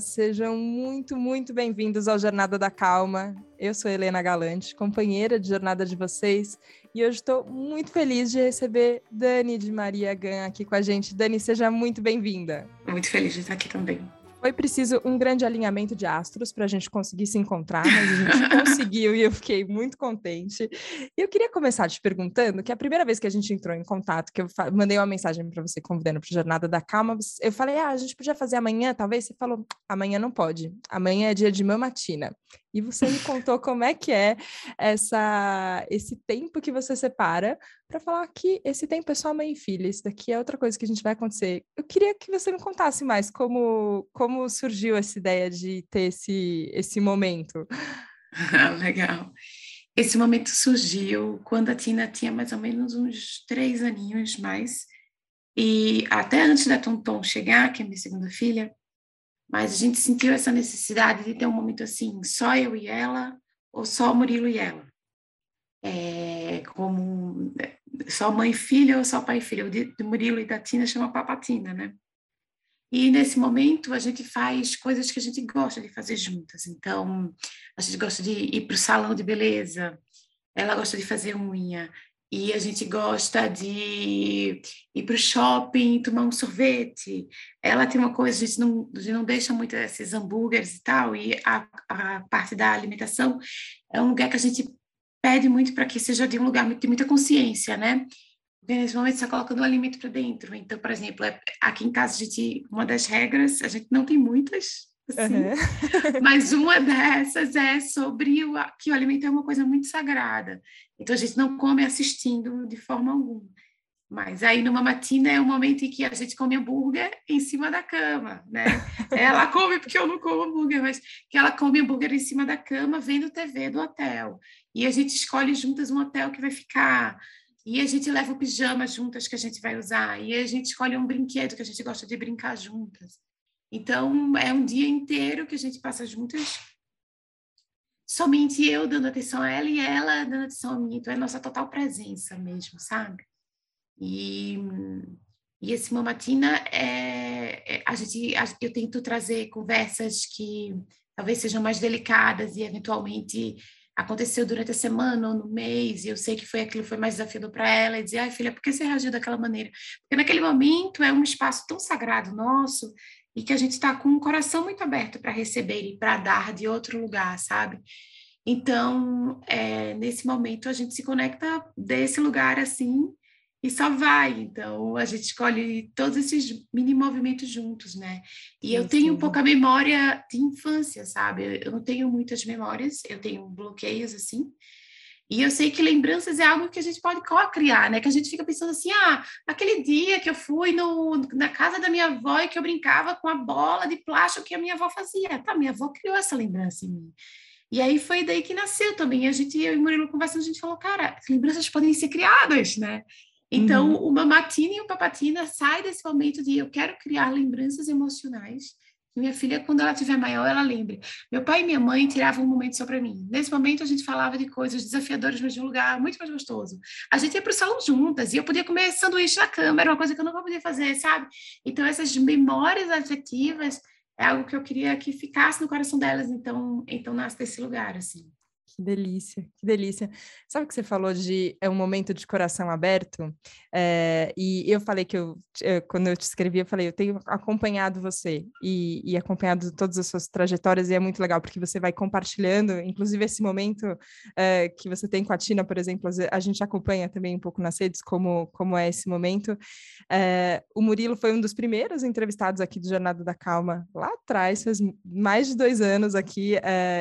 sejam muito, muito bem-vindos ao Jornada da Calma. Eu sou Helena Galante, companheira de jornada de vocês, e hoje estou muito feliz de receber Dani de Maria Gan aqui com a gente. Dani, seja muito bem-vinda. Muito feliz de estar aqui também. Foi preciso um grande alinhamento de astros para a gente conseguir se encontrar, mas a gente conseguiu e eu fiquei muito contente. E eu queria começar te perguntando que a primeira vez que a gente entrou em contato, que eu mandei uma mensagem para você convidando para a Jornada da Calma, eu falei, ah, a gente podia fazer amanhã, talvez? Você falou, amanhã não pode, amanhã é dia de mamatina. E você me contou como é que é essa, esse tempo que você separa para falar que esse tempo é só mãe e filha, isso daqui é outra coisa que a gente vai acontecer. Eu queria que você me contasse mais como, como surgiu essa ideia de ter esse, esse momento. Legal. Esse momento surgiu quando a Tina tinha mais ou menos uns três aninhos mais, e até antes da Tonton chegar, que é minha segunda filha, mas a gente sentiu essa necessidade de ter um momento assim, só eu e ela, ou só Murilo e ela. É, como só mãe e filha ou só pai e filha. O de, Murilo e da Tina chama Papatina, né? E nesse momento a gente faz coisas que a gente gosta de fazer juntas. Então, a gente gosta de ir para o salão de beleza, ela gosta de fazer unha, e a gente gosta de ir para o shopping, tomar um sorvete. Ela tem uma coisa, a gente não, a gente não deixa muito esses hambúrgueres e tal, e a, a parte da alimentação é um lugar que a gente pede muito para que seja de um lugar de muita consciência, né? Porque nesse momento você está colocando o alimento para dentro. Então, por exemplo, é, aqui em casa a gente, uma das regras, a gente não tem muitas, assim, uhum. mas uma dessas é sobre o, que o alimento é uma coisa muito sagrada. Então a gente não come assistindo de forma alguma. Mas aí numa matina é o momento em que a gente come hambúrguer em cima da cama, né? Ela come porque eu não como hambúrguer, mas que ela come hambúrguer em cima da cama vendo TV do hotel. E a gente escolhe juntas um hotel que vai ficar. E a gente leva o pijama juntas que a gente vai usar. E a gente escolhe um brinquedo que a gente gosta de brincar juntas. Então é um dia inteiro que a gente passa juntas somente eu dando atenção a ela e ela dando atenção a mim. Então, é nossa total presença mesmo, sabe? E, e esse Mamatina é, é a gente, a, eu tento trazer conversas que talvez sejam mais delicadas e eventualmente aconteceu durante a semana ou no mês, e eu sei que foi aquilo foi mais desafiador para ela, e dizer, ai filha, por que você reagiu daquela maneira? Porque naquele momento é um espaço tão sagrado nosso, e que a gente está com o coração muito aberto para receber e para dar de outro lugar, sabe? Então, é, nesse momento, a gente se conecta desse lugar assim e só vai. Então, a gente escolhe todos esses mini movimentos juntos, né? E eu tenho um pouco a memória de infância, sabe? Eu não tenho muitas memórias, eu tenho bloqueios assim. E eu sei que lembranças é algo que a gente pode co-criar, né? Que a gente fica pensando assim, ah, aquele dia que eu fui no, na casa da minha avó e que eu brincava com a bola de plástico que a minha avó fazia. Tá, minha avó criou essa lembrança em mim. E aí foi daí que nasceu também. A gente, eu e Murilo conversando, a gente falou, cara, as lembranças podem ser criadas, né? Então, uhum. o Mamatina e o Papatina sai desse momento de eu quero criar lembranças emocionais que minha filha, quando ela tiver maior, ela lembre. Meu pai e minha mãe tiravam um momento só para mim. Nesse momento, a gente falava de coisas desafiadoras, mas de um lugar muito mais gostoso. A gente ia para o salão juntas e eu podia comer sanduíche na cama, era uma coisa que eu nunca podia fazer, sabe? Então, essas memórias afetivas é algo que eu queria que ficasse no coração delas, então, então nasce desse lugar, assim. Que delícia, que delícia. Sabe o que você falou de é um momento de coração aberto? É, e eu falei que eu, eu, quando eu te escrevi, eu falei, eu tenho acompanhado você e, e, acompanhado todas as suas trajetórias, e é muito legal, porque você vai compartilhando, inclusive esse momento é, que você tem com a Tina, por exemplo, a gente acompanha também um pouco nas redes como, como é esse momento. É, o Murilo foi um dos primeiros entrevistados aqui do Jornada da Calma, lá atrás, faz mais de dois anos aqui,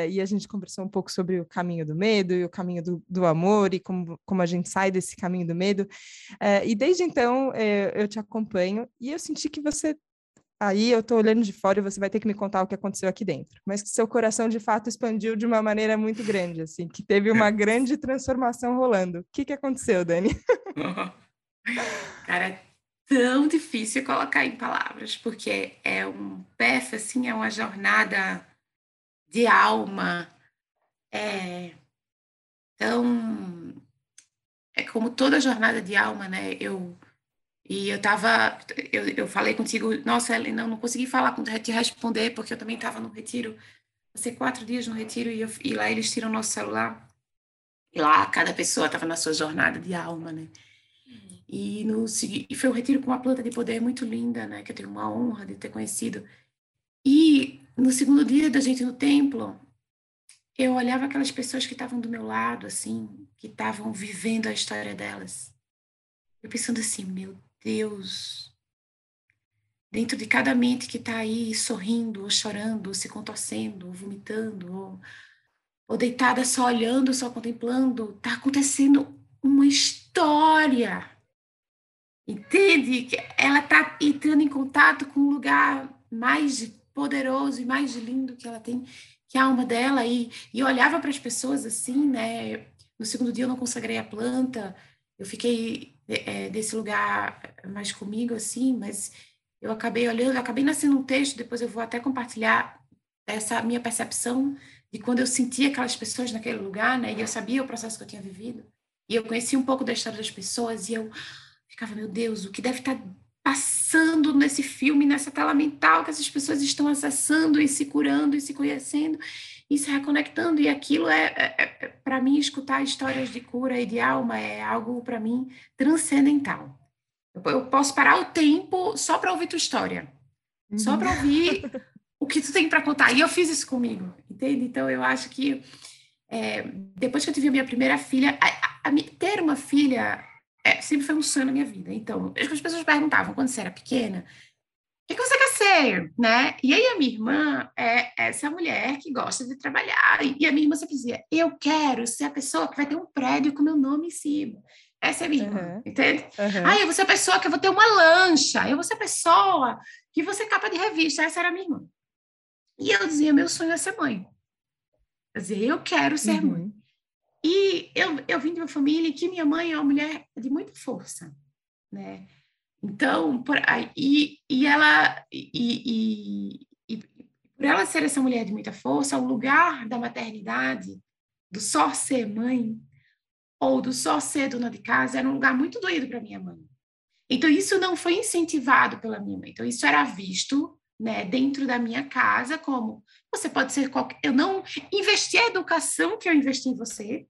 e a gente conversou um pouco sobre o caminho do medo e o caminho do, do amor e como, como a gente sai desse caminho do medo. É, e desde então é, eu te acompanho e eu senti que você. Aí eu estou olhando de fora e você vai ter que me contar o que aconteceu aqui dentro. Mas que seu coração de fato expandiu de uma maneira muito grande, assim, que teve uma grande transformação rolando. O que, que aconteceu, Dani? Cara, é tão difícil colocar em palavras, porque é um PF, assim, é uma jornada de alma, é, então, é como toda jornada de alma, né? Eu, E eu tava, eu, eu falei contigo, nossa, Ellen, não, não consegui falar com te responder, porque eu também estava no retiro, passei quatro dias no retiro e, eu, e lá eles tiram nosso celular. E lá cada pessoa estava na sua jornada de alma, né? E, no, e foi um retiro com uma planta de poder muito linda, né? Que eu tenho uma honra de ter conhecido. E no segundo dia da gente no templo, eu olhava aquelas pessoas que estavam do meu lado, assim, que estavam vivendo a história delas. Eu pensando assim, meu Deus, dentro de cada mente que está aí sorrindo, ou chorando, ou se contorcendo, ou vomitando, ou, ou deitada só olhando, só contemplando, está acontecendo uma história. Entende? Ela está entrando em contato com um lugar mais poderoso e mais lindo que ela tem que a alma dela e, e olhava para as pessoas assim, né? No segundo dia eu não consagrei a planta, eu fiquei é, desse lugar mais comigo assim, mas eu acabei olhando, eu acabei nascendo um texto, depois eu vou até compartilhar essa minha percepção de quando eu sentia aquelas pessoas naquele lugar, né? E eu sabia o processo que eu tinha vivido. E eu conheci um pouco da história das pessoas e eu ficava, meu Deus, o que deve estar passando nesse filme, nessa tela mental que essas pessoas estão acessando e se curando e se conhecendo e se reconectando. E aquilo é, é, é para mim, escutar histórias de cura e de alma é algo, para mim, transcendental. Eu, eu, posso parar o tempo só para ouvir tua história, uhum. só para ouvir o que tu tem para contar. E eu fiz isso comigo, entende? Então, eu acho que é, depois que eu tive a minha primeira filha, a, a, a, ter uma filha é, sempre foi um sonho na minha vida. Então, as pessoas perguntavam quando você era pequena, o que, que, você quer ser, né? E aí a minha irmã é essa mulher que gosta de trabalhar. E a minha irmã sempre dizia, eu quero ser a pessoa que vai ter um prédio com meu nome em cima. Essa é a minha irmã, uhum. entende? Uhum. Ah, eu vou ser a pessoa que eu vou ter uma lancha. Eu vou ser a pessoa que você capa de revista. Essa era a minha irmã. E eu dizia, meu sonho é ser mãe. Eu dizia, eu quero ser uhum. mãe. E eu, eu vim de uma família que minha mãe é uma mulher de muita força, né? Então, por, e, e ela e, e, e, por ela ser essa mulher de muita força, o lugar da maternidade, do só ser mãe ou do só ser dona de casa, era um lugar muito doído para minha mãe. Então isso não foi incentivado pela minha mãe. Então isso era visto, né, dentro da minha casa como você pode ser qualquer. Eu não investi a educação que eu investi em você.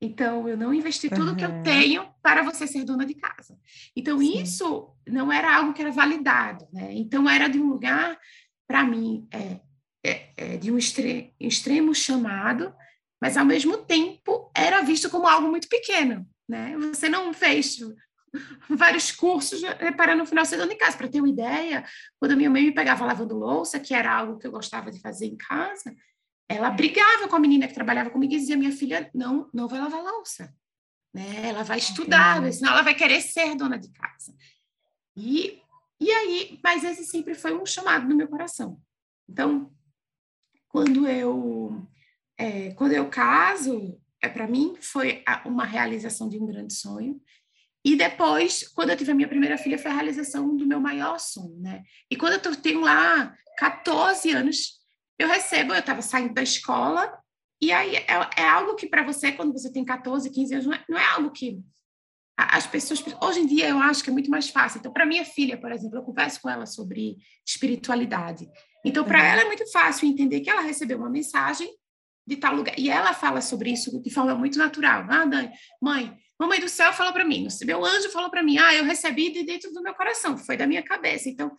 Então, eu não investi tudo uhum. que eu tenho para você ser dona de casa. Então, Sim. isso não era algo que era validado, né? Então, era de um lugar, para mim, é, é, é, de um extre extremo chamado, mas, ao mesmo tempo, era visto como algo muito pequeno, né? Você não fez vários cursos né, para no final ser dona de casa. Para ter uma ideia, quando minha mãe me pegava lavando louça, que era algo que eu gostava de fazer em casa, ela brigava com a menina que trabalhava comigo e dizia: minha filha, não, não vai lavar louça. Né? Ela vai estudar, okay. senão ela vai querer ser dona de casa. E, e aí, mas esse sempre foi um chamado no meu coração. Então, quando eu é, quando eu caso, é para mim foi uma realização de um grande sonho. E depois, quando eu tive a minha primeira filha, foi a realização do meu maior sonho, né? E quando eu tenho lá 14 anos, eu recebo, eu estava saindo da escola, e aí é, é algo que para você, quando você tem 14, 15 anos, não é, não é algo que as pessoas hoje em dia eu acho que é muito mais fácil. Então, para minha filha, por exemplo, eu converso com ela sobre espiritualidade. Então, para uhum. ela é muito fácil entender que ela recebeu uma mensagem de tal lugar e ela fala sobre isso de forma muito natural. Ah, Dani, mãe, Mamãe do céu falou para mim, meu anjo falou para mim, ah, eu recebi de dentro do meu coração, foi da minha cabeça. Então,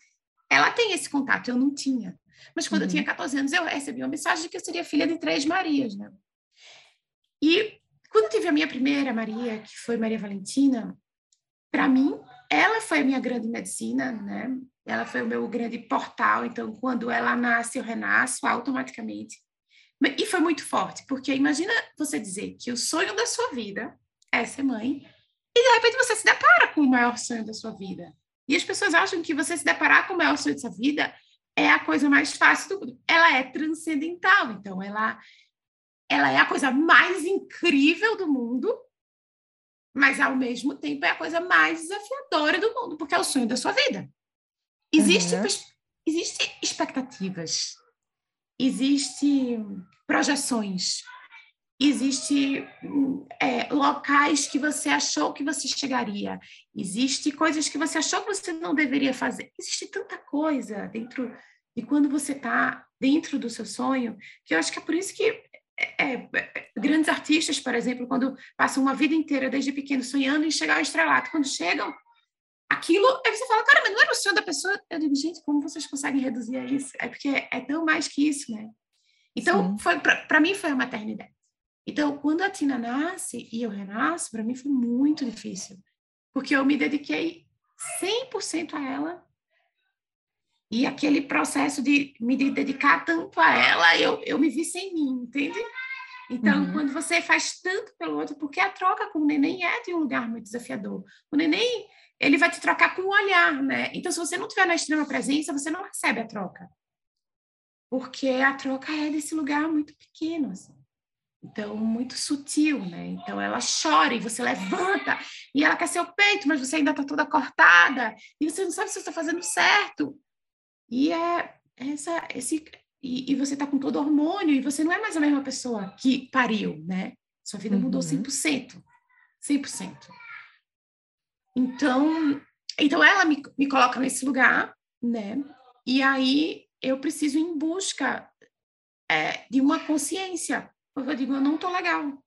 ela tem esse contato, eu não tinha. Mas quando uhum. eu tinha 14 anos, eu recebi uma mensagem de que eu seria filha de três Marias, né? E quando eu tive a minha primeira Maria, que foi Maria Valentina, para mim, ela foi a minha grande medicina, né? Ela foi o meu grande portal. Então, quando ela nasce, eu renasço automaticamente. E foi muito forte, porque imagina você dizer que o sonho da sua vida é ser mãe, e de repente você se depara com o maior sonho da sua vida. E as pessoas acham que você se deparar com o maior sonho da sua vida é a coisa mais fácil do mundo. Ela é transcendental, então ela, ela é a coisa mais incrível do mundo, mas ao mesmo tempo é a coisa mais desafiadora do mundo, porque é o sonho da sua vida. Existe, uhum. existe expectativas, existe projeções, existe é, locais que você achou que você chegaria, existe coisas que você achou que você não deveria fazer, existe tanta coisa dentro de quando você está dentro do seu sonho, que eu acho que é por isso que é, é, grandes artistas, por exemplo, quando passam uma vida inteira desde pequeno sonhando em chegar ao estrelato, quando chegam, aquilo, aí você fala, cara, mas não era o sonho da pessoa. Eu digo, gente, como vocês conseguem reduzir a isso? É porque é tão mais que isso, né? Então, para mim foi a maternidade. Então, quando a Tina nasce e eu renasço, para mim foi muito difícil, porque eu me dediquei 100% a ela. E aquele processo de me dedicar tanto a ela, eu, eu me vi sem mim, entende? Então, uhum. quando você faz tanto pelo outro, porque a troca com o neném é de um lugar muito desafiador. O neném, ele vai te trocar com o olhar, né? Então, se você não tiver na extrema presença, você não recebe a troca. Porque a troca é desse lugar muito pequeno, assim. Então, muito sutil, né? Então, ela chora e você levanta e ela quer seu peito, mas você ainda está toda cortada e você não sabe se você está fazendo certo. E é essa, esse, e, e você está com todo hormônio e você não é mais a mesma pessoa que pariu, né? Sua vida uhum. mudou 100%. 100%. Então, então ela me, me coloca nesse lugar, né? E aí eu preciso ir em busca é, de uma consciência eu digo, eu não tô legal.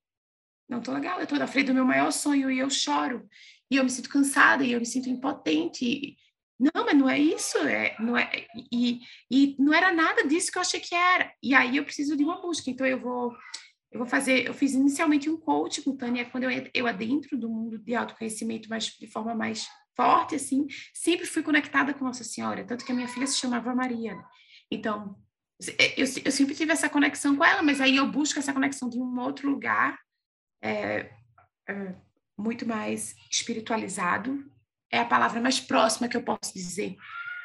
Não tô legal, eu tô na frente do meu maior sonho e eu choro. E eu me sinto cansada e eu me sinto impotente. Não, mas não é isso, é, não é, e, e não era nada disso que eu achei que era. E aí eu preciso de uma busca. Então eu vou eu vou fazer, eu fiz inicialmente um coach com Tânia quando eu, eu adentro do mundo de autoconhecimento, mas de forma mais forte, assim, sempre fui conectada com Nossa Senhora, tanto que a minha filha se chamava Maria. Então, eu, eu sempre tive essa conexão com ela, mas aí eu busco essa conexão de um outro lugar, é, é, muito mais espiritualizado. É a palavra mais próxima que eu posso dizer.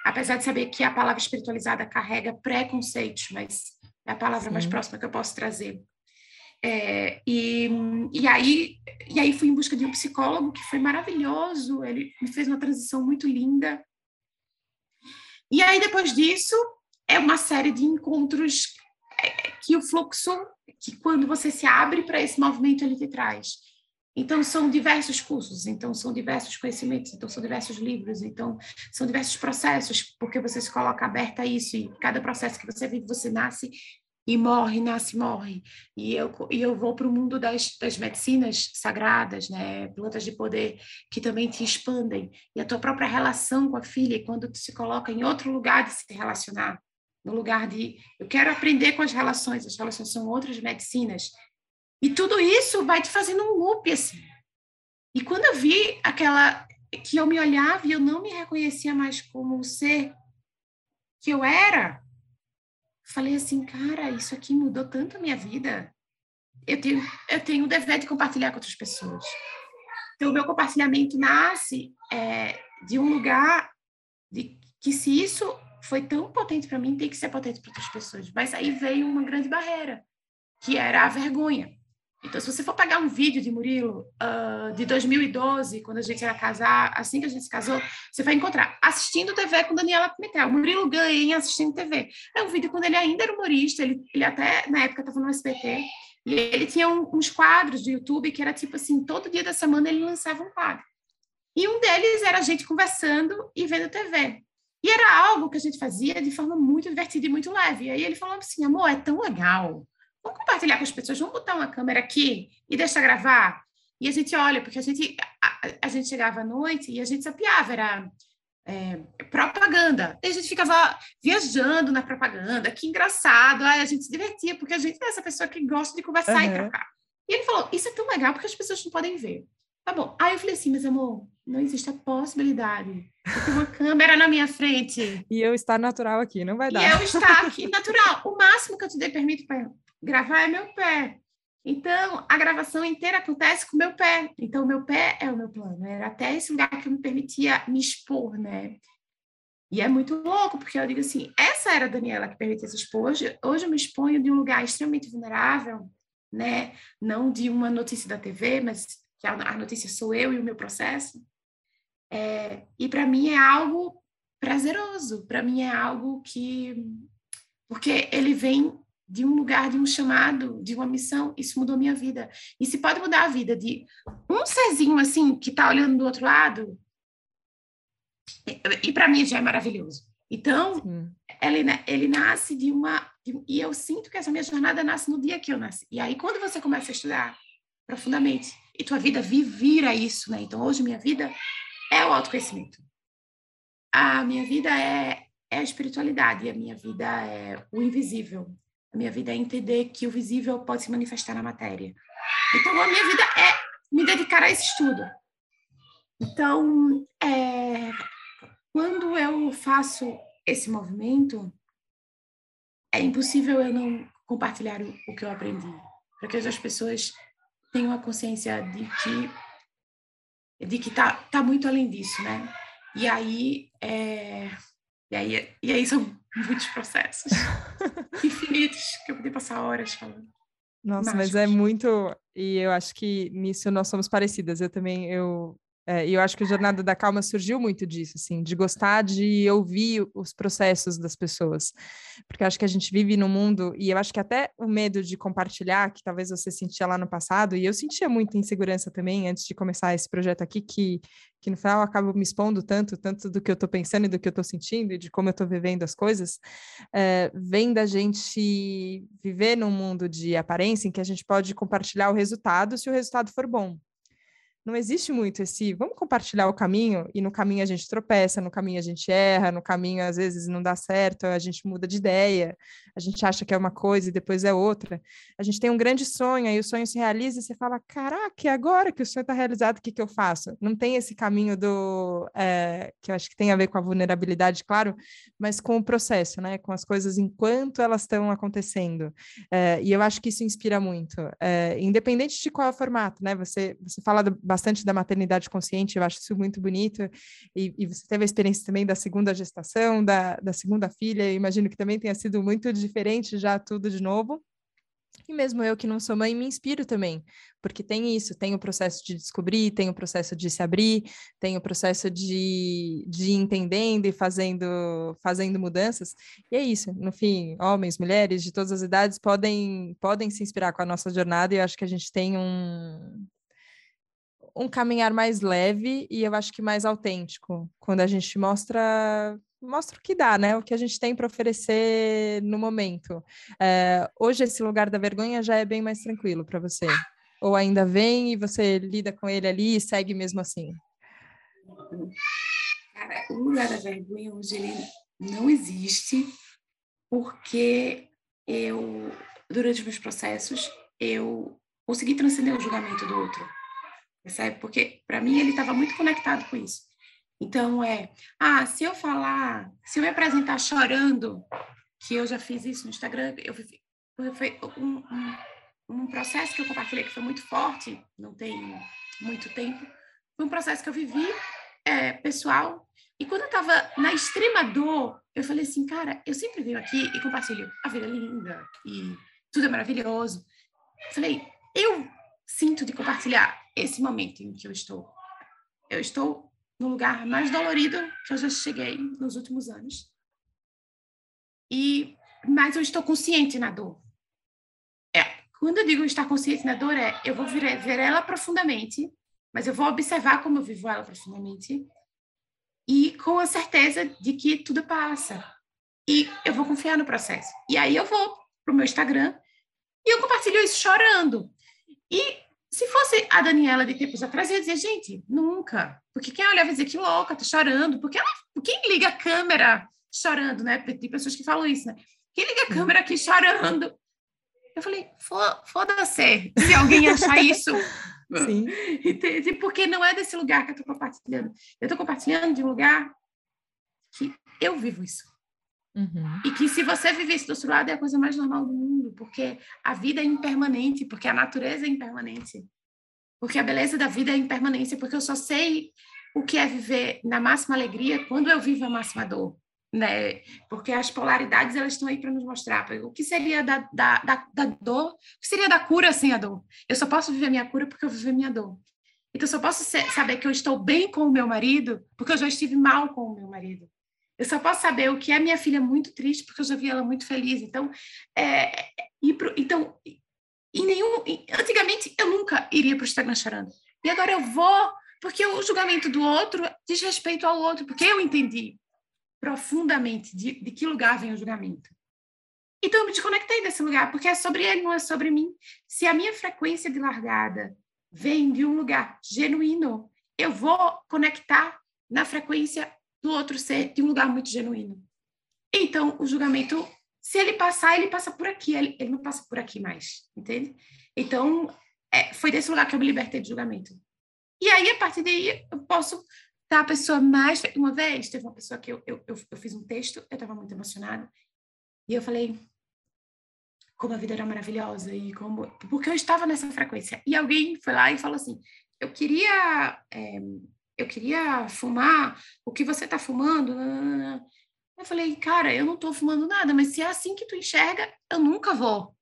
Apesar de saber que a palavra espiritualizada carrega preconceitos, mas é a palavra Sim. mais próxima que eu posso trazer. É, e, e, aí, e aí fui em busca de um psicólogo que foi maravilhoso, ele me fez uma transição muito linda. E aí, depois disso, é uma série de encontros é, que o fluxo, que quando você se abre para esse movimento, ele te traz. Então, são diversos cursos, então, são diversos conhecimentos, então, são diversos livros, então, são diversos processos, porque você se coloca aberta a isso, e cada processo que você vive, você nasce e morre, nasce e morre. E eu, e eu vou para o mundo das, das medicinas sagradas, né? plantas de poder, que também te expandem. E a tua própria relação com a filha, quando tu se coloca em outro lugar de se relacionar, no lugar de eu quero aprender com as relações, as relações são outras medicinas. E tudo isso vai te fazendo um loop assim. E quando eu vi aquela que eu me olhava e eu não me reconhecia mais como o ser que eu era, falei assim, cara, isso aqui mudou tanto a minha vida. Eu tenho, eu tenho o dever de compartilhar com outras pessoas. Então, o meu compartilhamento nasce é, de um lugar de que se isso foi tão potente para mim, tem que ser potente para outras pessoas. Mas aí veio uma grande barreira, que era a vergonha. Então, se você for pegar um vídeo de Murilo uh, de 2012, quando a gente era casar, assim que a gente se casou, você vai encontrar assistindo TV com Daniela Pimentel. Murilo ganha assistindo TV. É um vídeo quando ele ainda era humorista, ele, ele até na época estava no SBT, e ele tinha um, uns quadros do YouTube que era tipo assim: todo dia da semana ele lançava um quadro. E um deles era a gente conversando e vendo TV. E era algo que a gente fazia de forma muito divertida e muito leve. E aí ele falou assim: amor, é tão legal. Vamos compartilhar com as pessoas, vamos botar uma câmera aqui e deixar gravar. E a gente olha, porque a gente, a, a gente chegava à noite e a gente sapiava, era é, propaganda. E a gente ficava viajando na propaganda, que engraçado. Aí a gente se divertia, porque a gente é essa pessoa que gosta de conversar uhum. e trocar. E ele falou: Isso é tão legal porque as pessoas não podem ver. Tá bom. Aí eu falei assim: Mas amor, não existe a possibilidade tem uma câmera na minha frente. E eu estar natural aqui, não vai dar. E eu estar aqui natural. O máximo que eu te dei permito para gravar é meu pé. Então, a gravação inteira acontece com o meu pé. Então, o meu pé é o meu plano. Era até esse lugar que eu me permitia me expor, né? E é muito louco, porque eu digo assim, essa era a Daniela que permitia se expor. Hoje, hoje eu me exponho de um lugar extremamente vulnerável, né? Não de uma notícia da TV, mas que a notícia sou eu e o meu processo. É, e para mim é algo prazeroso, para mim é algo que. Porque ele vem de um lugar, de um chamado, de uma missão, isso mudou minha vida. E se pode mudar a vida de um serzinho assim que está olhando do outro lado, e, e para mim já é maravilhoso. Então, ele, ele nasce de uma. De, e eu sinto que essa minha jornada nasce no dia que eu nasci. E aí, quando você começa a estudar profundamente, e tua vida vira isso, né? Então, hoje, minha vida é o autoconhecimento. A minha vida é, é a espiritualidade, a minha vida é o invisível. A minha vida é entender que o visível pode se manifestar na matéria. Então, a minha vida é me dedicar a esse estudo. Então, é, quando eu faço esse movimento, é impossível eu não compartilhar o, o que eu aprendi, para que as pessoas tenham a consciência de que de que tá, tá muito além disso, né? E aí, é, e aí, e aí são muitos processos infinitos que eu podia passar horas falando. Nossa, Mágicos. mas é muito, e eu acho que nisso nós somos parecidas. Eu também eu é, e eu acho que a Jornada da Calma surgiu muito disso, assim, de gostar de ouvir os processos das pessoas. Porque eu acho que a gente vive num mundo, e eu acho que até o medo de compartilhar, que talvez você sentia lá no passado, e eu sentia muita insegurança também antes de começar esse projeto aqui, que, que no final eu acabo me expondo tanto, tanto do que eu estou pensando e do que eu estou sentindo e de como eu estou vivendo as coisas, é, vem da gente viver num mundo de aparência em que a gente pode compartilhar o resultado se o resultado for bom não existe muito esse vamos compartilhar o caminho e no caminho a gente tropeça, no caminho a gente erra, no caminho às vezes não dá certo, a gente muda de ideia, a gente acha que é uma coisa e depois é outra. A gente tem um grande sonho e o sonho se realiza e você fala: caraca, agora que o sonho está realizado, o que, que eu faço? Não tem esse caminho do é, que eu acho que tem a ver com a vulnerabilidade, claro, mas com o processo, né? Com as coisas enquanto elas estão acontecendo. É, e eu acho que isso inspira muito, é, independente de qual é o formato, né? Você, você fala do, bastante da maternidade consciente, eu acho isso muito bonito. E, e você teve a experiência também da segunda gestação, da, da segunda filha, eu imagino que também tenha sido muito diferente já tudo de novo. E mesmo eu que não sou mãe, me inspiro também, porque tem isso, tem o processo de descobrir, tem o processo de se abrir, tem o processo de, de entendendo e fazendo, fazendo mudanças. E é isso, no fim, homens, mulheres de todas as idades podem, podem se inspirar com a nossa jornada e eu acho que a gente tem um, um caminhar mais leve e eu acho que mais autêntico, quando a gente mostra mostra o que dá, né? O que a gente tem para oferecer no momento. É, hoje esse lugar da vergonha já é bem mais tranquilo para você? Ou ainda vem e você lida com ele ali e segue mesmo assim? Cara, o lugar da vergonha hoje ele não existe porque eu, durante os meus processos, eu consegui transcender o julgamento do outro percebe? Porque para mim ele estava muito conectado com isso. Então é, ah, se eu falar, se eu me apresentar chorando, que eu já fiz isso no Instagram, eu foi um, um, um processo que eu compartilhei que foi muito forte, não tem muito tempo, foi um processo que eu vivi é, pessoal. E quando eu estava na extrema dor, eu falei assim, cara, eu sempre venho aqui e compartilho a vida é linda e tudo é maravilhoso. Eu falei, eu sinto de compartilhar esse momento em que eu estou. Eu estou no lugar mais dolorido que eu já cheguei nos últimos anos. E mas eu estou consciente na dor. É, quando eu digo estar consciente na dor é eu vou ver, ver ela profundamente, mas eu vou observar como eu vivo ela profundamente e com a certeza de que tudo passa. E eu vou confiar no processo. E aí eu vou pro meu Instagram e eu compartilho isso chorando. E se fosse a Daniela de tempos atrás, eu ia dizer, gente, nunca. Porque quem olhava vai dizer que louca, tá chorando. Porque ela, quem liga a câmera chorando, né? Tem pessoas que falam isso, né? Quem liga a câmera aqui chorando? Eu falei, foda-se se alguém achar isso. Sim. Entende? Porque não é desse lugar que eu tô compartilhando. Eu tô compartilhando de um lugar que eu vivo isso. Uhum. E que se você vivesse do outro lado é a coisa mais normal do mundo, porque a vida é impermanente, porque a natureza é impermanente, porque a beleza da vida é impermanência, porque eu só sei o que é viver na máxima alegria quando eu vivo a máxima dor, né? Porque as polaridades elas estão aí para nos mostrar o que seria da, da, da, da dor, o que seria da cura sem a dor. Eu só posso viver minha cura porque eu vivo minha dor. Então, eu só posso ser, saber que eu estou bem com o meu marido porque eu já estive mal com o meu marido. Eu só posso saber o que é minha filha muito triste, porque eu já vi ela muito feliz. Então, é, pro, então em nenhum, antigamente eu nunca iria para o Instagram chorando. E agora eu vou, porque o julgamento do outro diz respeito ao outro, porque eu entendi profundamente de, de que lugar vem o julgamento. Então eu me desconectei desse lugar, porque é sobre ele, não é sobre mim. Se a minha frequência de largada vem de um lugar genuíno, eu vou conectar na frequência do outro ser de um lugar muito genuíno. Então, o julgamento, se ele passar, ele passa por aqui, ele, ele não passa por aqui mais, entende? Então, é, foi desse lugar que eu me libertei de julgamento. E aí, a partir daí, eu posso estar a pessoa mais. Uma vez, teve uma pessoa que eu, eu, eu, eu fiz um texto, eu estava muito emocionada, e eu falei como a vida era maravilhosa e como. Porque eu estava nessa frequência. E alguém foi lá e falou assim: eu queria. É, eu queria fumar o que você está fumando. Eu falei, cara, eu não estou fumando nada, mas se é assim que tu enxerga, eu nunca vou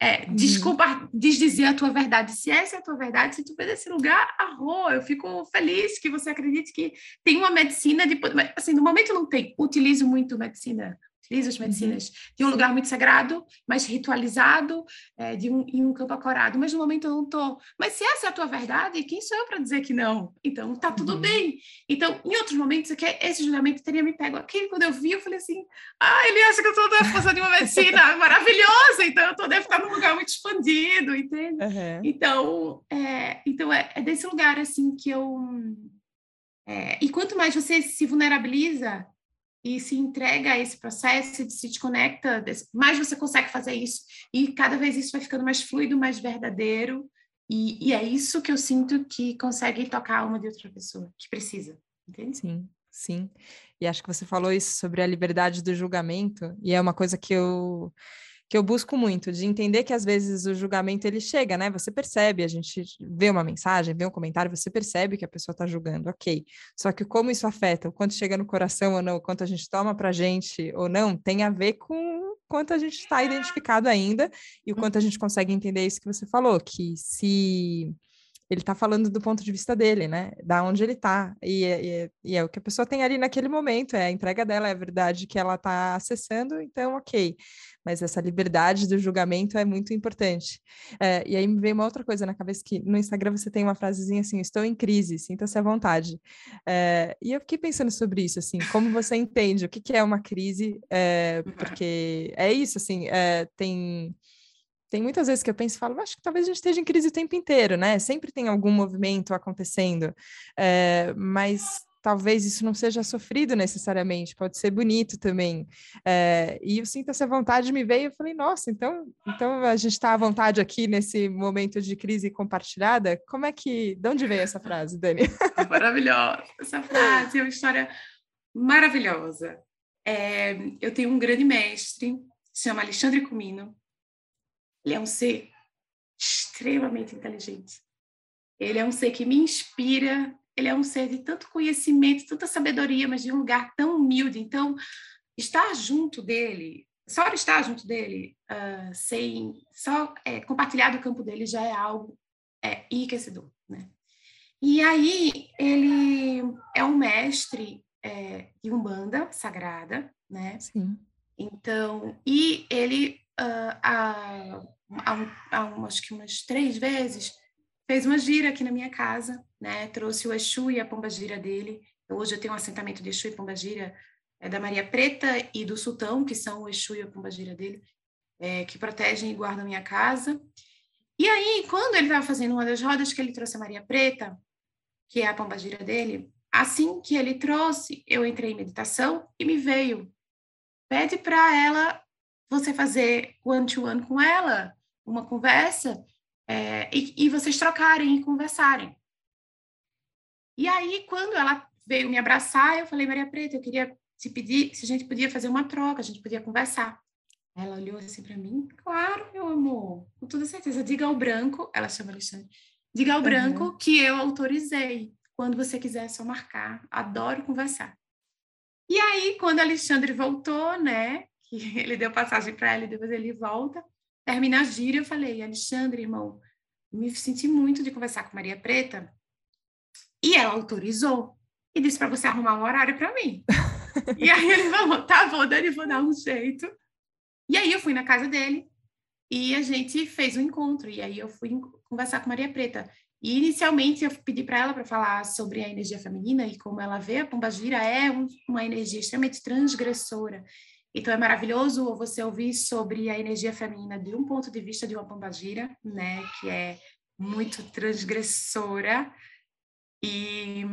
é, uhum. desculpa, desdizer a tua verdade. Se essa é a tua verdade, se tu vê desse lugar, arro, eu fico feliz que você acredite que tem uma medicina de... Assim, no momento não tem. Utilizo muito medicina utiliza as uhum. medicinas uhum. de um lugar muito sagrado, mais ritualizado, é, de um, em um campo acorado, mas no momento eu não estou. Mas se essa é a tua verdade, quem sou eu para dizer que não? Então, tá tudo uhum. bem. Então, em outros momentos, que esse julgamento teria me pego aqui, quando eu vi, eu falei assim, ah, ele acha que eu estou de uma medicina maravilhosa, então eu tô, deve estar num lugar muito expandido, entende? Uhum. Então, é, então é, é, desse lugar, assim, que eu... É, e quanto mais você se vulnerabiliza, e se entrega a esse processo, se desconecta, mais você consegue fazer isso. E cada vez isso vai ficando mais fluido, mais verdadeiro. E, e é isso que eu sinto que consegue tocar a alma de outra pessoa, que precisa, entende? Sim, sim. E acho que você falou isso sobre a liberdade do julgamento, e é uma coisa que eu que eu busco muito, de entender que às vezes o julgamento ele chega, né? Você percebe, a gente vê uma mensagem, vê um comentário, você percebe que a pessoa está julgando, ok. Só que como isso afeta, o quanto chega no coração ou não, o quanto a gente toma para gente ou não, tem a ver com o quanto a gente está identificado ainda e o quanto a gente consegue entender isso que você falou, que se ele está falando do ponto de vista dele, né? Da onde ele está. E, e, e, é o que a pessoa tem ali naquele momento, é a entrega dela, é a verdade que ela está acessando, então, ok. Mas essa liberdade do julgamento é muito importante. É, e aí me veio uma outra coisa na cabeça, que no Instagram você tem uma frasezinha assim, estou em crise, sinta-se à vontade. É, e eu fiquei pensando sobre isso, assim, como você entende o que, que é uma crise, é, porque é isso, assim, é, tem tem muitas vezes que eu penso e falo, acho que talvez a gente esteja em crise o tempo inteiro, né? Sempre tem algum movimento acontecendo, é, mas talvez isso não seja sofrido necessariamente, pode ser bonito também. É, e eu sinto essa vontade me veio, eu falei, nossa, então, então a gente está à vontade aqui nesse momento de crise compartilhada. Como é que, de onde veio essa frase, Dani? Maravilhosa, essa frase é uma história maravilhosa. É, eu tenho um grande mestre, se chama Alexandre Comino, ele é um ser extremamente inteligente. Ele é um ser que me inspira, ele é um ser de tanto conhecimento, tanta sabedoria, mas de um lugar tão humilde. Então, estar junto dele, só estar junto dele, uh, sem só é, compartilhar do campo dele já é algo é, enriquecedor, né? E aí ele é um mestre é, de umbanda sagrada, né? Sim. Então, e ele uh, há, há, acho que umas três vezes, fez uma gira aqui na minha casa, né? Trouxe o Exu e a Pomba Gira dele. Hoje eu tenho um assentamento de Exu e Pomba Gira é, da Maria Preta e do Sultão, que são o Exu e a Pomba Gira dele, é, que protegem e guardam a minha casa. E aí, quando ele estava fazendo uma das rodas que ele trouxe a Maria Preta, que é a Pomba Gira dele, assim que ele trouxe, eu entrei em meditação e me veio. Pede para ela você fazer one-to-one com ela, uma conversa, é, e, e vocês trocarem e conversarem. E aí, quando ela veio me abraçar, eu falei, Maria Preta, eu queria te pedir se a gente podia fazer uma troca, a gente podia conversar. Ela olhou assim para mim, claro, meu amor, com toda certeza. Diga ao branco, ela chama Alexandre, diga ao uhum. branco que eu autorizei. Quando você quiser, é só marcar. Adoro conversar. E aí, quando Alexandre voltou, né, que ele deu passagem para ela e depois ele volta. Termina a gira, eu falei, Alexandre, irmão, me senti muito de conversar com Maria Preta. E ela autorizou e disse para você arrumar um horário para mim. e aí ele falou, tá bom, Dani, vou dar um jeito. E aí eu fui na casa dele e a gente fez um encontro. E aí eu fui conversar com Maria Preta. E inicialmente eu pedi para ela para falar sobre a energia feminina e como ela vê a pombagira é um, uma energia extremamente transgressora. Então é maravilhoso você ouvir sobre a energia feminina de um ponto de vista de uma pombagira, né, que é muito transgressora. E,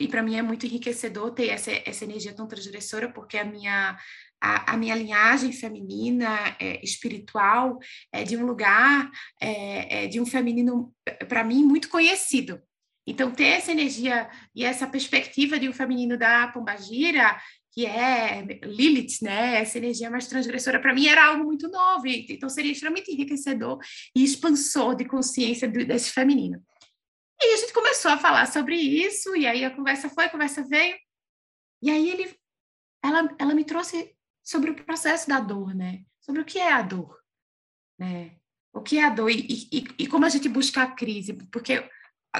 e para mim é muito enriquecedor ter essa, essa energia tão transgressora, porque a minha, a, a minha linhagem feminina, é, espiritual, é de um lugar, é, é de um feminino, para mim, muito conhecido. Então, ter essa energia e essa perspectiva de um feminino da Pombagira, que é Lilith, né? Essa energia mais transgressora, para mim era algo muito novo, então seria extremamente enriquecedor e expansor de consciência desse feminino. E a gente começou a falar sobre isso, e aí a conversa foi, a conversa veio, e aí ele, ela, ela me trouxe sobre o processo da dor, né? Sobre o que é a dor, né? O que é a dor e, e, e como a gente busca a crise, porque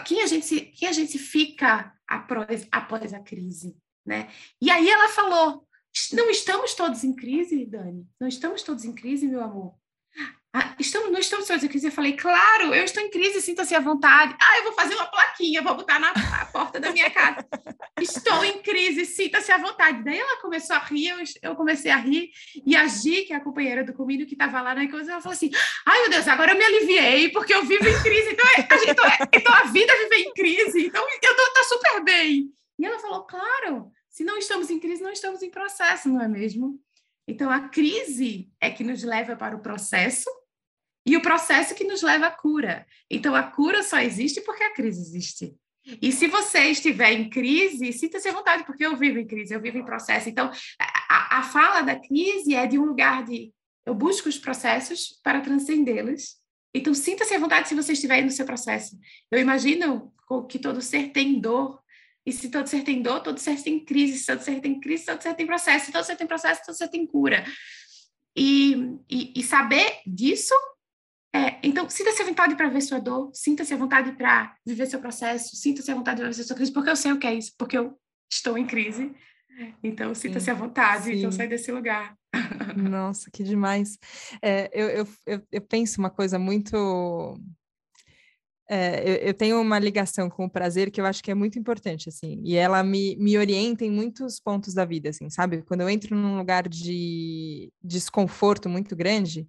quem a gente, quem a gente fica após, após a crise, né? E aí ela falou, não estamos todos em crise, Dani? Não estamos todos em crise, meu amor? Ah, estamos, não estamos todos em crise. Eu falei, claro, eu estou em crise, sinta-se à vontade. Ah, eu vou fazer uma plaquinha, vou botar na porta da minha casa. estou em crise, sinta-se à vontade. Daí ela começou a rir, eu, eu comecei a rir, e a Gi, que é a companheira do comídio que estava lá na coisa, ela falou assim: ai meu Deus, agora eu me aliviei, porque eu vivo em crise. Então a, gente, então, então a vida vive em crise, então eu estou tá super bem. E ela falou, claro, se não estamos em crise, não estamos em processo, não é mesmo? Então a crise é que nos leva para o processo e o processo que nos leva à cura. Então, a cura só existe porque a crise existe. E se você estiver em crise, sinta-se à vontade, porque eu vivo em crise, eu vivo em processo. Então, a, a fala da crise é de um lugar de eu busco os processos para transcendê-los. Então, sinta-se à vontade se você estiver aí no seu processo. Eu imagino que todo ser tem dor. E se todo ser tem dor, todo ser tem crise. Se todo ser tem crise, todo ser tem processo. Se todo ser tem processo, todo ser tem cura. E, e, e saber disso é, então, sinta-se à vontade para ver sua dor, sinta-se à vontade para viver seu processo, sinta-se à vontade para viver sua crise, porque eu sei o que é isso, porque eu estou em crise. Então, sinta-se à vontade, então sai desse lugar. Nossa, que demais. É, eu, eu, eu, eu, penso uma coisa muito. É, eu, eu, tenho uma ligação com o prazer que eu acho que é muito importante, assim, e ela me, me orienta em muitos pontos da vida, assim, sabe? Quando eu entro num lugar de desconforto muito grande,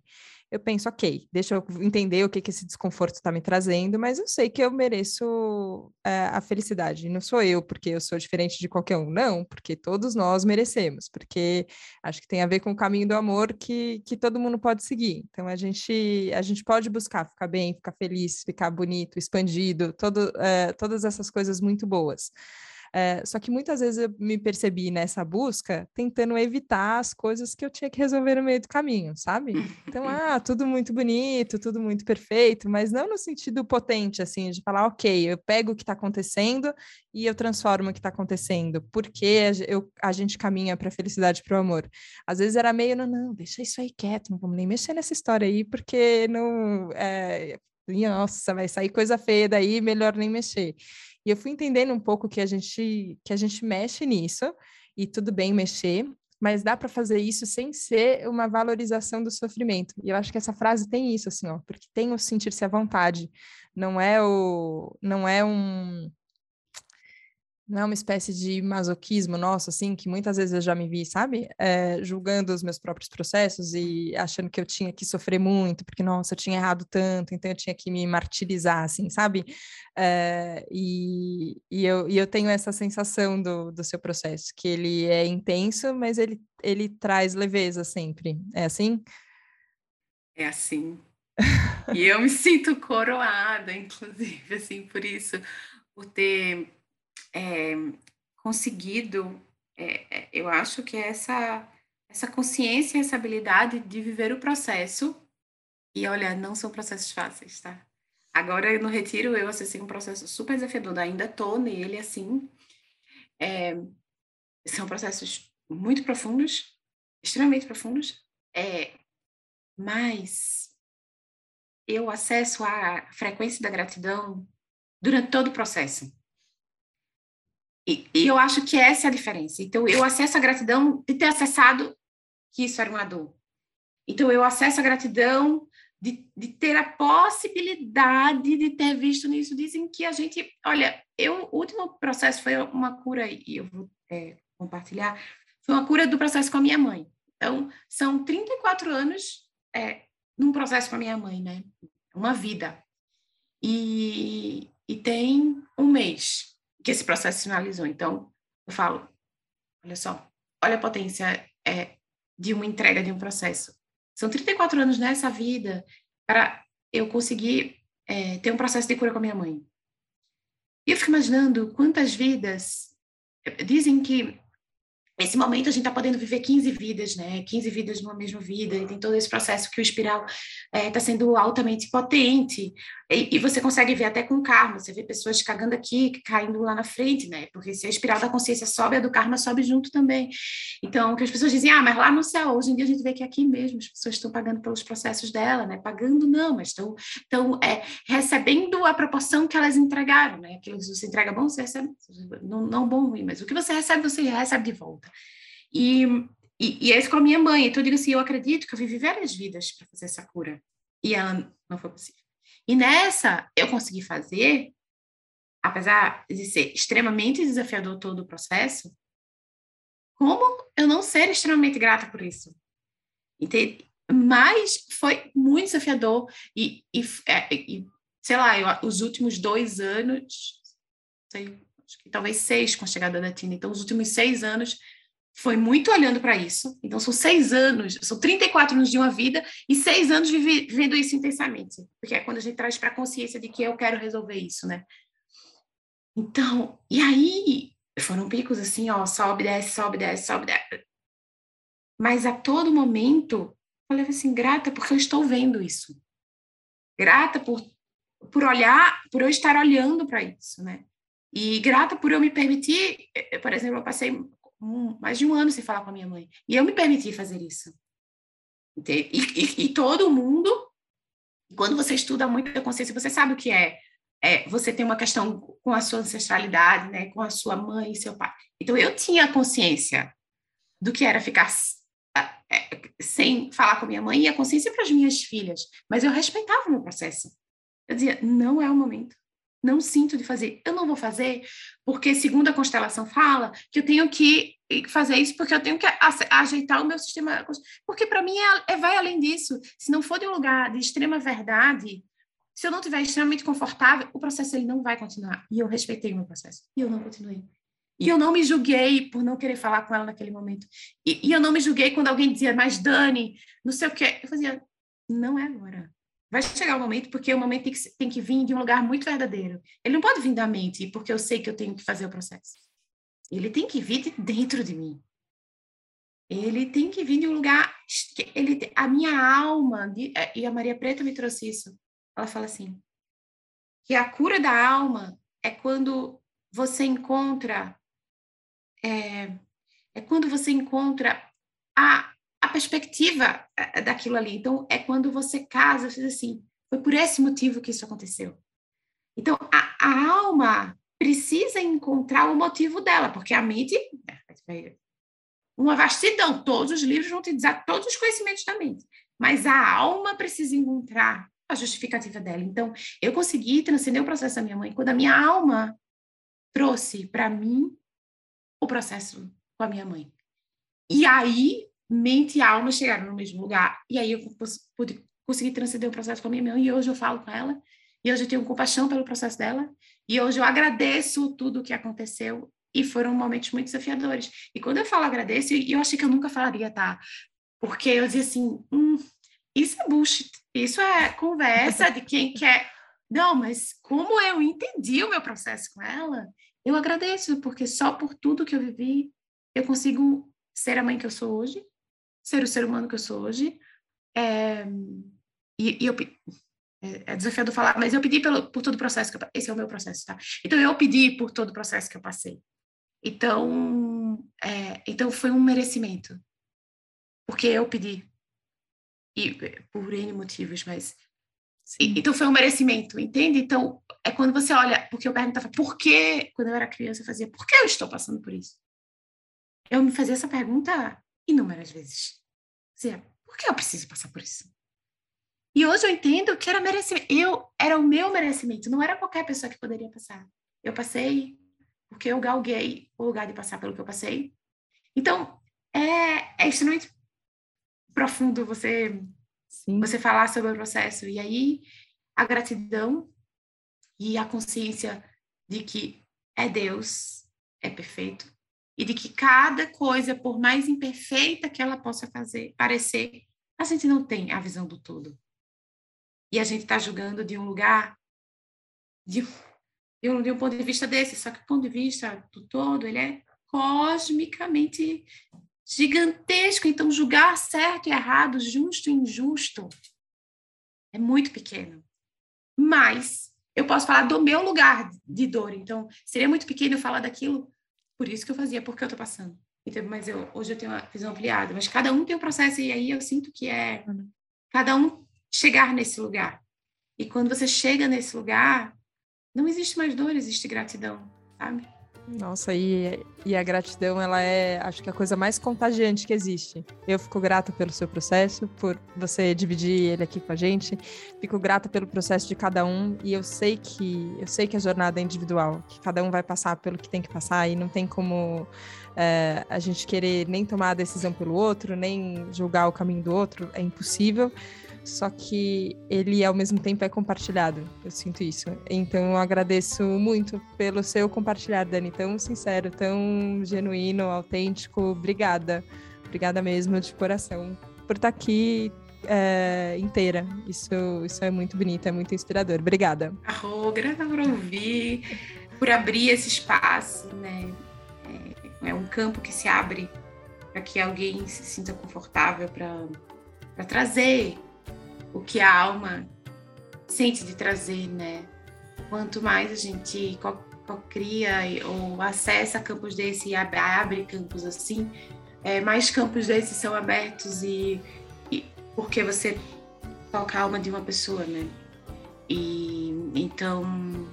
eu penso, ok, deixa eu entender o que, que esse desconforto está me trazendo, mas eu sei que eu mereço é, a felicidade. Não sou eu porque eu sou diferente de qualquer um, não, porque todos nós merecemos, porque acho que tem a ver com o caminho do amor que, que todo mundo pode seguir. Então a gente, a gente pode buscar ficar bem, ficar feliz, ficar bonito, expandido, todo, é, todas essas coisas muito boas. É, só que muitas vezes eu me percebi nessa busca tentando evitar as coisas que eu tinha que resolver no meio do caminho, sabe? Então, ah, tudo muito bonito, tudo muito perfeito, mas não no sentido potente, assim, de falar, ok, eu pego o que está acontecendo e eu transformo o que está acontecendo, porque eu, a gente caminha para a felicidade, para o amor. Às vezes era meio, não, não, deixa isso aí quieto, não vamos nem mexer nessa história aí, porque não. É, nossa, vai sair coisa feia daí, melhor nem mexer. E eu fui entendendo um pouco que a gente que a gente mexe nisso e tudo bem mexer, mas dá para fazer isso sem ser uma valorização do sofrimento. E eu acho que essa frase tem isso assim, ó, porque tem o sentir-se à vontade, não é o não é um não é uma espécie de masoquismo nosso, assim, que muitas vezes eu já me vi, sabe? É, julgando os meus próprios processos e achando que eu tinha que sofrer muito, porque, nossa, eu tinha errado tanto, então eu tinha que me martirizar, assim, sabe? É, e, e, eu, e eu tenho essa sensação do, do seu processo, que ele é intenso, mas ele, ele traz leveza sempre. É assim? É assim. e eu me sinto coroada, inclusive, assim, por isso, por ter é, conseguido, é, é, eu acho que é essa, essa consciência, essa habilidade de viver o processo, e olha, não são processos fáceis, tá? Agora, no retiro, eu acessei um processo super desafiador, ainda tô nele, assim, é, são processos muito profundos, extremamente profundos, é, mas eu acesso a frequência da gratidão durante todo o processo. E, e, eu acho que essa é a diferença. Então, eu acesso a gratidão de ter acessado que isso era uma dor. Então, eu acesso a gratidão de, de ter a possibilidade de ter visto nisso. Dizem que a gente. Olha, eu, o último processo foi uma cura, e eu vou é, compartilhar, foi uma cura do processo com a minha mãe. Então, são 34 anos é, num processo com a minha mãe, né? Uma vida. E, e tem um mês que esse processo finalizou. Então, eu falo, olha só, olha a potência é, de uma entrega de um processo. São 34 anos nessa vida para eu conseguir é, ter um processo de cura com a minha mãe. E eu fico imaginando quantas vidas. Dizem que Nesse momento, a gente está podendo viver 15 vidas, né? 15 vidas numa mesma vida, e tem todo esse processo que o espiral está é, tá sendo altamente potente. E, e, você consegue ver até com karma, você vê pessoas cagando aqui, caindo lá na frente, né? Porque se a espiral da consciência sobe, a do karma sobe junto também. Então, que as pessoas dizem, ah, mas lá no céu, hoje em dia a gente vê que aqui mesmo as pessoas estão pagando pelos processos dela, né? Pagando não, mas estão, estão é, recebendo a proporção que elas entregaram, né? Aquilo que você entrega bom, você recebe, não, não bom, ruim, mas o que você recebe, você recebe de volta. E, e, e é isso com a minha mãe. Então eu digo assim, eu acredito que eu vivi várias vidas para fazer essa cura. E ela não foi possível. E nessa eu consegui fazer, apesar de ser extremamente desafiador todo o processo, como eu não ser extremamente grata por isso? Entende? Mas foi muito desafiador e, e, é, e sei lá, eu, os últimos dois anos, sei, talvez seis com a chegada da Tina. Então, os últimos seis anos foi muito olhando para isso. Então, são seis anos, são 34 anos de uma vida e seis anos vivendo isso intensamente. Porque é quando a gente traz para a consciência de que eu quero resolver isso, né? Então, e aí foram picos assim, ó, sobe, desce, sobe, desce, sobe, desce. Mas a todo momento, eu falei assim, grata porque eu estou vendo isso. Grata por, por olhar, por eu estar olhando para isso, né? E grata por eu me permitir, eh, por exemplo, eu passei um, mais de um ano sem falar com a minha mãe. E eu me permiti fazer isso. E, e, e todo mundo, quando você estuda muito a consciência, você sabe o que é, é. Você tem uma questão com a sua ancestralidade, né, com a sua mãe e seu pai. Então eu tinha consciência do que era ficar é, sem falar com a minha mãe e a consciência para as minhas filhas, mas eu respeitava o meu processo. Eu dizia, não é o momento não sinto de fazer. Eu não vou fazer porque, segundo a constelação fala, que eu tenho que fazer isso porque eu tenho que ajeitar o meu sistema. Porque, para mim, é, é, vai além disso. Se não for de um lugar de extrema verdade, se eu não estiver extremamente confortável, o processo ele não vai continuar. E eu respeitei o meu processo. E eu não continuei. E eu não me julguei por não querer falar com ela naquele momento. E, e eu não me julguei quando alguém dizia, mas Dani, não sei o quê. Eu fazia, não é agora vai chegar o um momento, porque o momento tem que, tem que vir de um lugar muito verdadeiro. Ele não pode vir da mente, porque eu sei que eu tenho que fazer o processo. Ele tem que vir de dentro de mim. Ele tem que vir de um lugar. Ele, a minha alma, é, e a Maria Preta me trouxe isso. Ela fala assim: que a cura da alma é quando você encontra. É, é quando você encontra a, a perspectiva é, é daquilo ali. Então, é quando você casa, você diz assim, foi por esse motivo que isso aconteceu. Então, a, a alma precisa encontrar o motivo dela, porque a mente é uma vastidão, todos os livros vão te dizer todos os conhecimentos da mente, mas a alma precisa encontrar a justificativa dela. Então, eu consegui transcender o processo da minha mãe quando a minha alma trouxe para mim o processo com a minha mãe. E aí mente e alma chegaram no mesmo lugar. E aí eu pude conseguir transcender o processo com a minha mãe e hoje eu falo com ela e hoje eu tenho compaixão pelo processo dela e hoje eu agradeço tudo o que aconteceu e foram momentos muito desafiadores. E quando eu falo agradeço, e eu achei que eu nunca falaria, tá? Porque eu dizia assim, hum, isso é bullshit, isso é conversa de quem quer. Não, mas como eu entendi o meu processo com ela, eu agradeço, porque só por tudo que eu vivi, eu consigo ser a mãe que eu sou hoje, ser o ser humano que eu sou hoje. É, e, e, eu é, é desafiador falar, mas eu pedi pelo, por todo o processo que eu, esse é o meu processo, tá? Então eu pedi por todo o processo que eu passei. Então, é, então foi um merecimento, porque eu pedi e por N motivos, mas E, então foi um merecimento, entende? Então é quando você olha, porque eu perguntava por que, quando eu era criança, eu fazia, por que eu estou passando por isso? Eu me fazia essa pergunta inúmeras vezes. Dizia, por que eu preciso passar por isso? E hoje eu entendo que era merecimento. Eu era o meu merecimento, não era qualquer pessoa que poderia passar. Eu passei porque eu galguei o lugar de passar pelo que eu passei. Então, é, é extremamente profundo você Sim. você falar sobre o processo. E aí, a gratidão e a consciência de que é Deus, é perfeito, e de que cada coisa, por mais imperfeita que ela possa fazer, parecer, a gente não tem a visão do todo. E a gente está julgando de um lugar, de, de, um, de um ponto de vista desse, só que o ponto de vista do todo, ele é cosmicamente gigantesco. Então, julgar certo e errado, justo e injusto, é muito pequeno. Mas eu posso falar do meu lugar de dor. Então, seria muito pequeno falar daquilo, por isso que eu fazia, porque eu estou passando. Então, mas eu, hoje eu tenho uma visão ampliada. Mas cada um tem um processo, e aí eu sinto que é cada um chegar nesse lugar. E quando você chega nesse lugar, não existe mais dor, existe gratidão, sabe? Nossa, e, e a gratidão, ela é, acho que a coisa mais contagiante que existe. Eu fico grata pelo seu processo, por você dividir ele aqui com a gente. Fico grata pelo processo de cada um e eu sei que eu sei que a jornada é individual, que cada um vai passar pelo que tem que passar e não tem como é, a gente querer nem tomar a decisão pelo outro, nem julgar o caminho do outro, é impossível só que ele ao mesmo tempo é compartilhado. Eu sinto isso. Então eu agradeço muito pelo seu compartilhar, Dani, tão sincero, tão genuíno, autêntico. Obrigada. Obrigada mesmo de coração por estar aqui é, inteira. Isso, isso é muito bonito, é muito inspirador. Obrigada. Oh, grata por ouvir, por abrir esse espaço, né? É, é um campo que se abre para que alguém se sinta confortável para trazer o que a alma sente de trazer, né? Quanto mais a gente cria ou acessa campos desse e abre, abre campos assim, é, mais campos desses são abertos e, e, porque você toca a alma de uma pessoa, né? E então,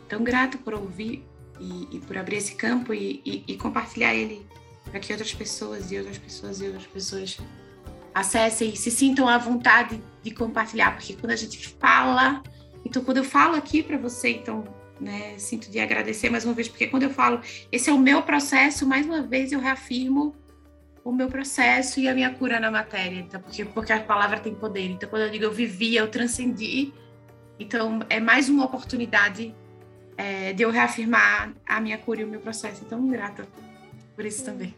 tão grato por ouvir e, e por abrir esse campo e, e compartilhar ele para que outras pessoas e outras pessoas e outras pessoas acessem, se sintam à vontade de compartilhar, porque quando a gente fala, então quando eu falo aqui para você, então, né, sinto de agradecer mais uma vez, porque quando eu falo, esse é o meu processo, mais uma vez eu reafirmo o meu processo e a minha cura na matéria, então, porque, porque a palavra tem poder. Então, quando eu digo eu vivi, eu transcendi, então é mais uma oportunidade é, de eu reafirmar a minha cura e o meu processo. Então, grata por isso também.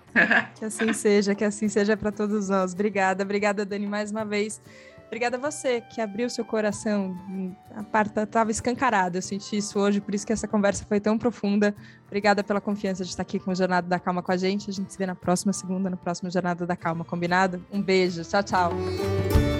que assim seja, que assim seja para todos nós. Obrigada, obrigada, Dani, mais uma vez. Obrigada a você que abriu seu coração. A parte estava escancarada. Eu senti isso hoje, por isso que essa conversa foi tão profunda. Obrigada pela confiança de estar aqui com o Jornada da Calma com a gente. A gente se vê na próxima segunda, no próximo Jornada da Calma, combinado? Um beijo. Tchau, tchau.